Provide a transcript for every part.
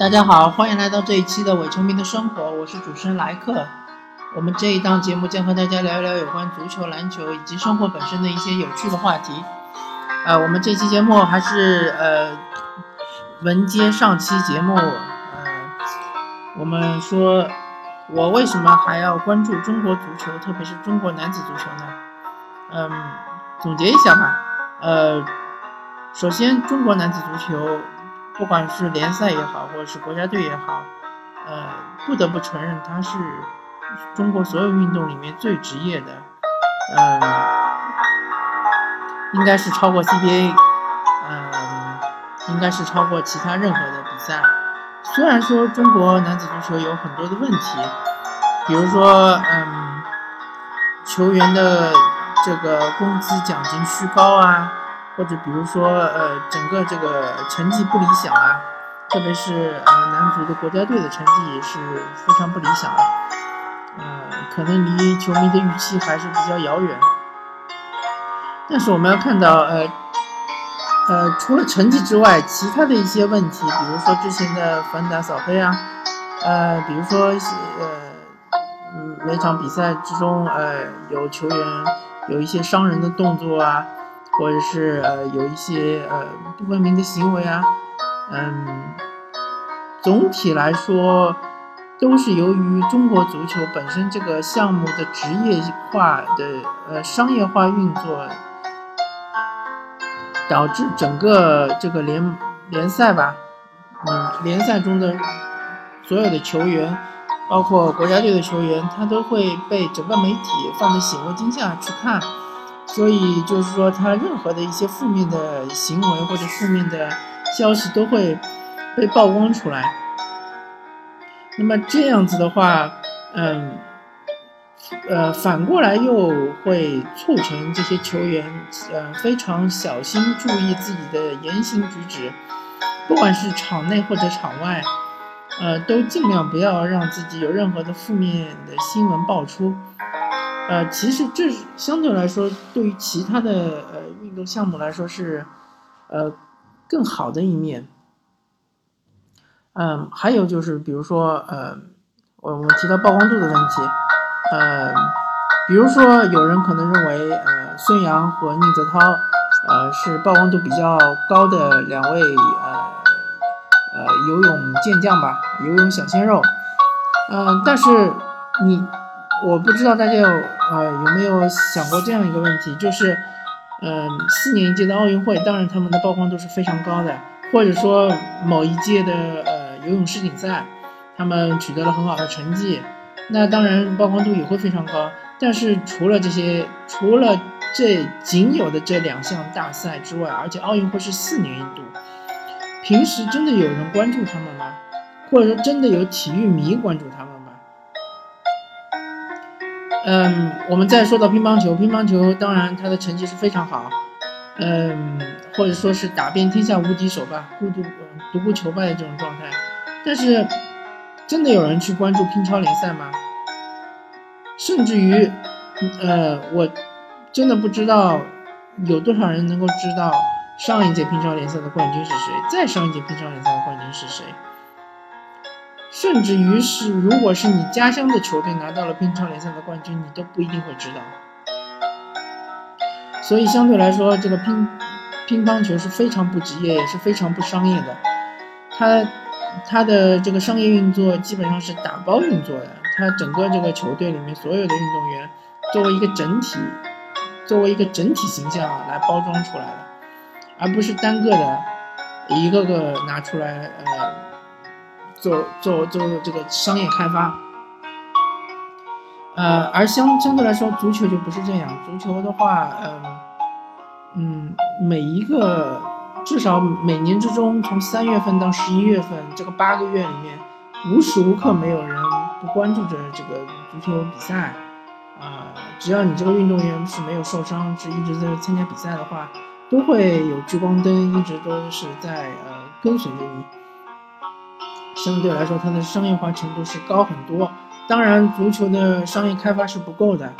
大家好，欢迎来到这一期的伪球迷的生活，我是主持人莱克。我们这一档节目将和大家聊一聊有关足球、篮球以及生活本身的一些有趣的话题。呃，我们这期节目还是呃文接上期节目，呃，我们说，我为什么还要关注中国足球，特别是中国男子足球呢？嗯，总结一下吧。呃，首先，中国男子足球。不管是联赛也好，或者是国家队也好，呃，不得不承认，它是中国所有运动里面最职业的，嗯，应该是超过 CBA，嗯，应该是超过其他任何的比赛。虽然说中国男子足球有很多的问题，比如说，嗯，球员的这个工资奖金虚高啊。或者比如说，呃，整个这个成绩不理想啊，特别是呃男足的国家队的成绩也是非常不理想啊，呃，可能离球迷的预期还是比较遥远。但是我们要看到，呃，呃，除了成绩之外，其他的一些问题，比如说之前的反打扫黑啊，呃，比如说呃，每场比赛之中，呃，有球员有一些伤人的动作啊。或者是呃有一些呃不文明的行为啊，嗯，总体来说都是由于中国足球本身这个项目的职业化的呃商业化运作，导致整个这个联联赛吧，嗯，联赛中的所有的球员，包括国家队的球员，他都会被整个媒体放在显微镜下去看。所以就是说，他任何的一些负面的行为或者负面的消息都会被曝光出来。那么这样子的话，嗯，呃，反过来又会促成这些球员，呃，非常小心注意自己的言行举止，不管是场内或者场外，呃，都尽量不要让自己有任何的负面的新闻爆出。呃，其实这相对来说，对于其他的呃运动项目来说是，呃，更好的一面。嗯，还有就是，比如说，呃，我我提到曝光度的问题，呃，比如说有人可能认为，呃，孙杨和宁泽涛，呃，是曝光度比较高的两位，呃，呃，游泳健将吧，游泳小鲜肉，嗯，但是你。我不知道大家有呃有没有想过这样一个问题，就是，嗯，四年一届的奥运会，当然他们的曝光度是非常高的，或者说某一届的呃游泳世锦赛，他们取得了很好的成绩，那当然曝光度也会非常高。但是除了这些，除了这仅有的这两项大赛之外，而且奥运会是四年一度，平时真的有人关注他们吗？或者说真的有体育迷关注他们？嗯，我们再说到乒乓球，乒乓球当然它的成绩是非常好，嗯，或者说是打遍天下无敌手吧，孤独独孤求败的这种状态。但是，真的有人去关注乒超联赛吗？甚至于，呃，我真的不知道有多少人能够知道上一届乒超联赛的冠军是谁，再上一届乒超联赛的冠军是谁。甚至于是，如果是你家乡的球队拿到了乒超联赛的冠军，你都不一定会知道。所以相对来说，这个乒乒乓球是非常不职业，也是非常不商业的。它它的这个商业运作基本上是打包运作的，它整个这个球队里面所有的运动员作为一个整体，作为一个整体形象来包装出来的，而不是单个的一个个拿出来呃。做做做这个商业开发，呃，而相相对来说，足球就不是这样。足球的话，嗯嗯，每一个至少每年之中，从三月份到十一月份这个八个月里面，无时无刻没有人不关注着这个足球比赛。啊，只要你这个运动员是没有受伤，是一直在参加比赛的话，都会有聚光灯一直都是在呃跟随着你。相对来说，它的商业化程度是高很多。当然，足球的商业开发是不够的。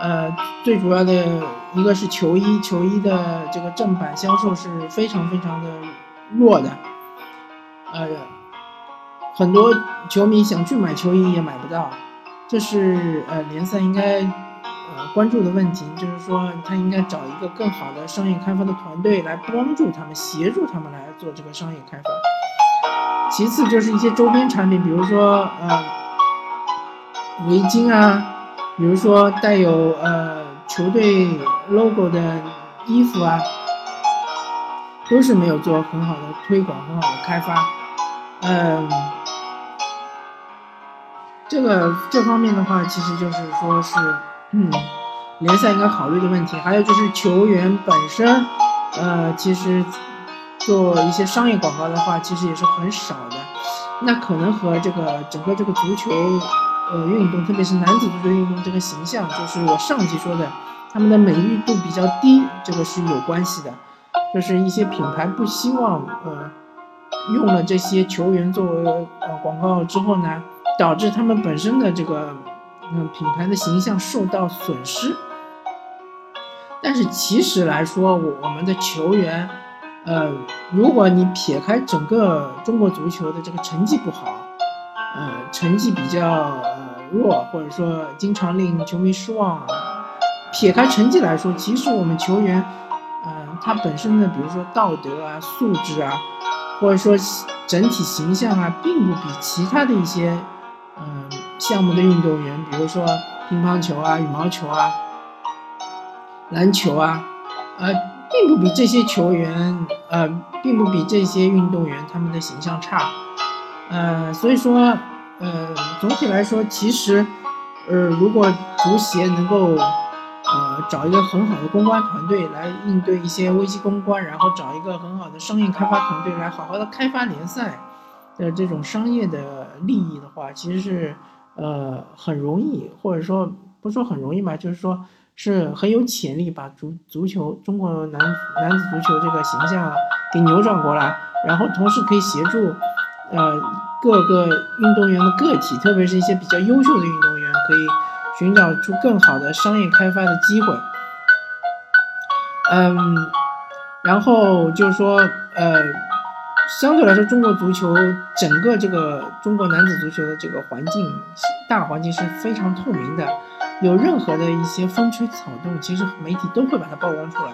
呃，最主要的一个是球衣，球衣的这个正版销售是非常非常的弱的。呃，很多球迷想去买球衣也买不到，这是呃联赛应该呃关注的问题，就是说他应该找一个更好的商业开发的团队来帮助他们，协助他们来做这个商业开发。其次就是一些周边产品，比如说呃围巾啊，比如说带有呃球队 logo 的衣服啊，都是没有做很好的推广，很好的开发。嗯，这个这方面的话，其实就是说是嗯联赛应该考虑的问题。还有就是球员本身，呃，其实。做一些商业广告的话，其实也是很少的。那可能和这个整个这个足球呃运动，特别是男子足球运动这个形象，就是我上集说的，他们的美誉度比较低，这个是有关系的。就是一些品牌不希望呃用了这些球员作为呃广告之后呢，导致他们本身的这个嗯品牌的形象受到损失。但是其实来说，我们的球员。呃，如果你撇开整个中国足球的这个成绩不好，呃，成绩比较呃弱，或者说经常令球迷失望，撇开成绩来说，其实我们球员，呃，他本身的比如说道德啊、素质啊，或者说整体形象啊，并不比其他的一些嗯项目的运动员，比如说乒乓球啊、羽毛球啊、篮球啊，呃。并不比这些球员，呃，并不比这些运动员他们的形象差，呃，所以说，呃，总体来说，其实，呃，如果足协能够，呃，找一个很好的公关团队来应对一些危机公关，然后找一个很好的商业开发团队来好好的开发联赛的这种商业的利益的话，其实是，呃，很容易，或者说不说很容易吧，就是说。是很有潜力把足足球中国男男子足球这个形象给扭转过来，然后同时可以协助呃各个运动员的个体，特别是一些比较优秀的运动员，可以寻找出更好的商业开发的机会。嗯，然后就是说呃，相对来说，中国足球整个这个中国男子足球的这个环境大环境是非常透明的。有任何的一些风吹草动，其实媒体都会把它曝光出来。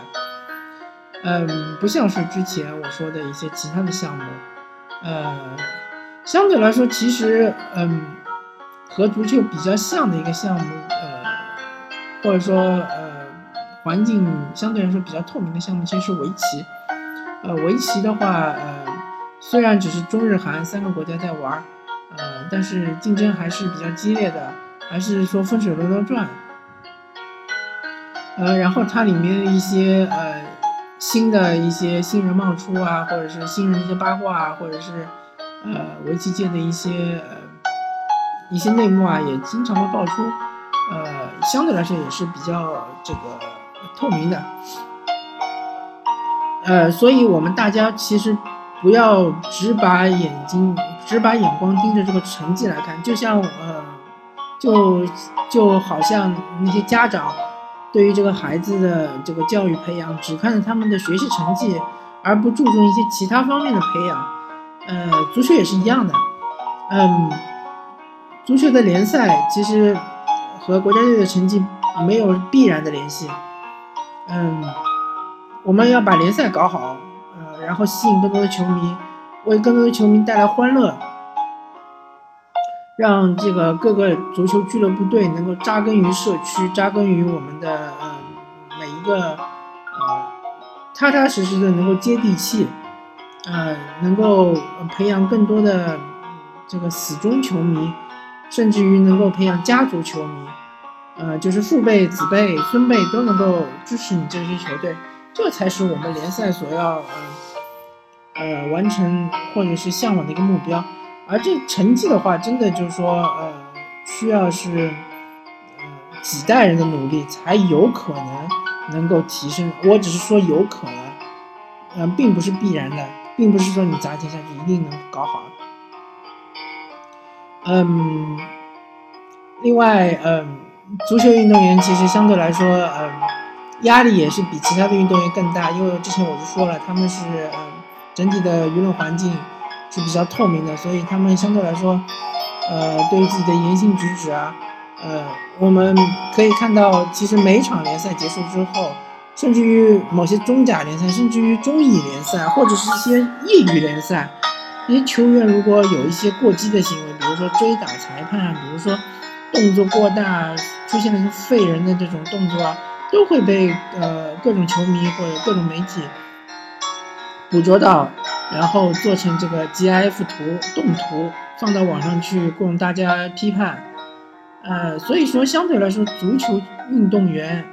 嗯，不像是之前我说的一些其他的项目，呃，相对来说，其实嗯，和足球比较像的一个项目，呃，或者说呃，环境相对来说比较透明的项目，其实是围棋。呃，围棋的话，呃，虽然只是中日韩三个国家在玩，呃，但是竞争还是比较激烈的。还是说风水轮流转，呃，然后它里面的一些呃新的一些新人冒出啊，或者是新人的一些八卦啊，或者是呃围棋界的一些呃一些内幕啊，也经常会爆出，呃，相对来说也是比较这个透明的，呃，所以我们大家其实不要只把眼睛只把眼光盯着这个成绩来看，就像呃。就就好像那些家长对于这个孩子的这个教育培养，只看着他们的学习成绩，而不注重一些其他方面的培养。呃，足球也是一样的。嗯，足球的联赛其实和国家队的成绩没有必然的联系。嗯，我们要把联赛搞好，呃，然后吸引更多的球迷，为更多的球迷带来欢乐。让这个各个足球俱乐部队能够扎根于社区，扎根于我们的呃每一个呃踏踏实实的能够接地气，呃能够培养更多的这个死忠球迷，甚至于能够培养家族球迷，呃就是父辈、子辈、孙辈都能够支持你这支球队，这才是我们联赛所要呃呃完成或者是向往的一个目标。而这成绩的话，真的就是说，呃，需要是，呃，几代人的努力才有可能能够提升。我只是说有可能，嗯，并不是必然的，并不是说你砸钱下去一定能搞好。嗯，另外，嗯，足球运动员其实相对来说，嗯，压力也是比其他的运动员更大，因为之前我就说了，他们是，嗯，整体的舆论环境。是比较透明的，所以他们相对来说，呃，对于自己的言行举止啊，呃，我们可以看到，其实每场联赛结束之后，甚至于某些中甲联赛，甚至于中乙联赛，或者是一些业余联赛，一些球员如果有一些过激的行为，比如说追打裁判啊，比如说动作过大，出现了废人的这种动作啊，都会被呃各种球迷或者各种媒体捕捉到。然后做成这个 GIF 图动图，放到网上去供大家批判。呃，所以说相对来说，足球运动员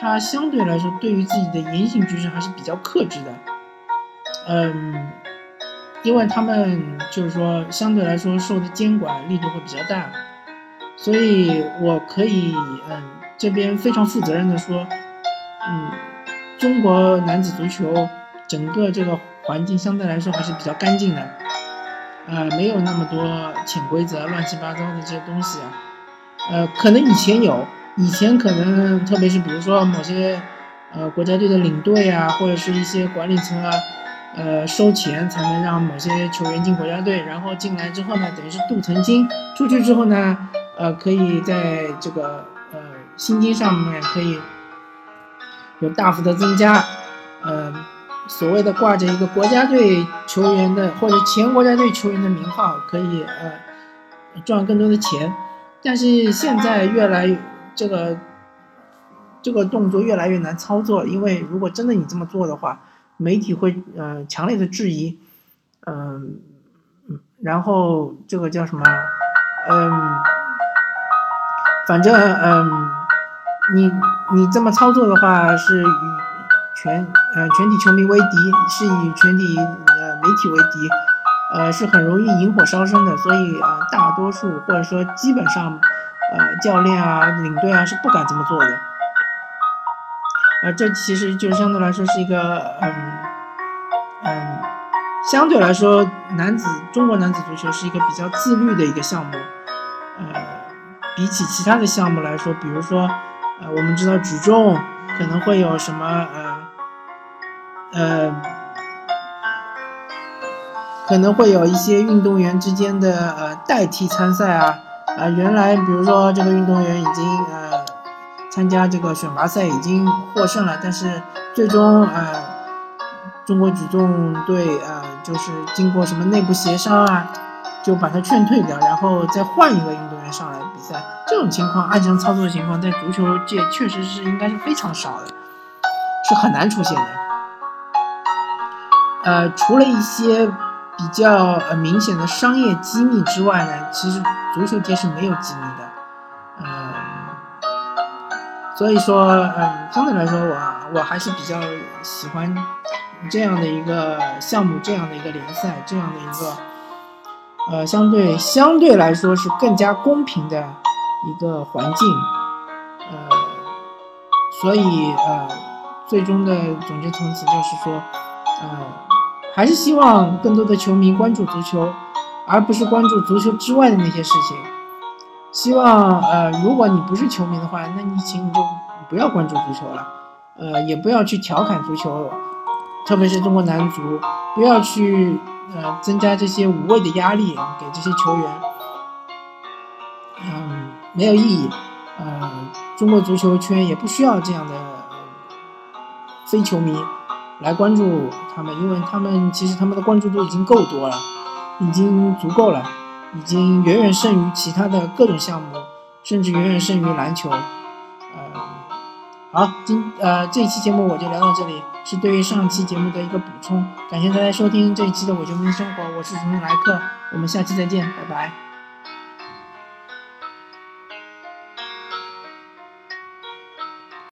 他相对来说对于自己的言行举止还是比较克制的。嗯，因为他们就是说相对来说受的监管力度会比较大，所以我可以嗯这边非常负责任的说，嗯，中国男子足球整个这个。环境相对来说还是比较干净的，呃，没有那么多潜规则、乱七八糟的这些东西啊，呃，可能以前有，以前可能特别是比如说某些呃国家队的领队啊，或者是一些管理层啊，呃，收钱才能让某些球员进国家队，然后进来之后呢，等于是镀层金，出去之后呢，呃，可以在这个呃薪金上面可以有大幅的增加，呃。所谓的挂着一个国家队球员的或者前国家队球员的名号，可以呃赚更多的钱，但是现在越来这个这个动作越来越难操作，因为如果真的你这么做的话，媒体会呃强烈的质疑，嗯嗯，然后这个叫什么，嗯，反正嗯，你你这么操作的话是。全呃全体球迷为敌，是以全体呃媒体为敌，呃是很容易引火烧身的，所以呃大多数或者说基本上呃教练啊领队啊是不敢这么做的，呃这其实就相对来说是一个嗯嗯相对来说男子中国男子足球是一个比较自律的一个项目，呃比起其他的项目来说，比如说呃我们知道举重可能会有什么呃。呃，可能会有一些运动员之间的呃代替参赛啊，啊，原来比如说这个运动员已经呃参加这个选拔赛已经获胜了，但是最终呃中国举重队呃就是经过什么内部协商啊，就把他劝退掉，然后再换一个运动员上来比赛，这种情况暗箱操作的情况在足球界确实是应该是非常少的，是很难出现的。呃，除了一些比较呃明显的商业机密之外呢，其实足球界是没有机密的，嗯，所以说，嗯，相对来说，我我还是比较喜欢这样的一个项目，这样的一个联赛，这样的一个，呃，相对相对来说是更加公平的一个环境，呃，所以呃，最终的总结层次就是说，呃。还是希望更多的球迷关注足球，而不是关注足球之外的那些事情。希望呃，如果你不是球迷的话，那你请你就不要关注足球了，呃，也不要去调侃足球，特别是中国男足，不要去呃增加这些无谓的压力给这些球员，没有意义。呃，中国足球圈也不需要这样的非球迷。来关注他们，因为他们其实他们的关注度已经够多了，已经足够了，已经远远胜于其他的各种项目，甚至远远胜于篮球。呃，好，今呃这一期节目我就聊到这里，是对于上期节目的一个补充。感谢大家收听这一期的《我球迷生活》，我是主持人莱克，我们下期再见，拜拜。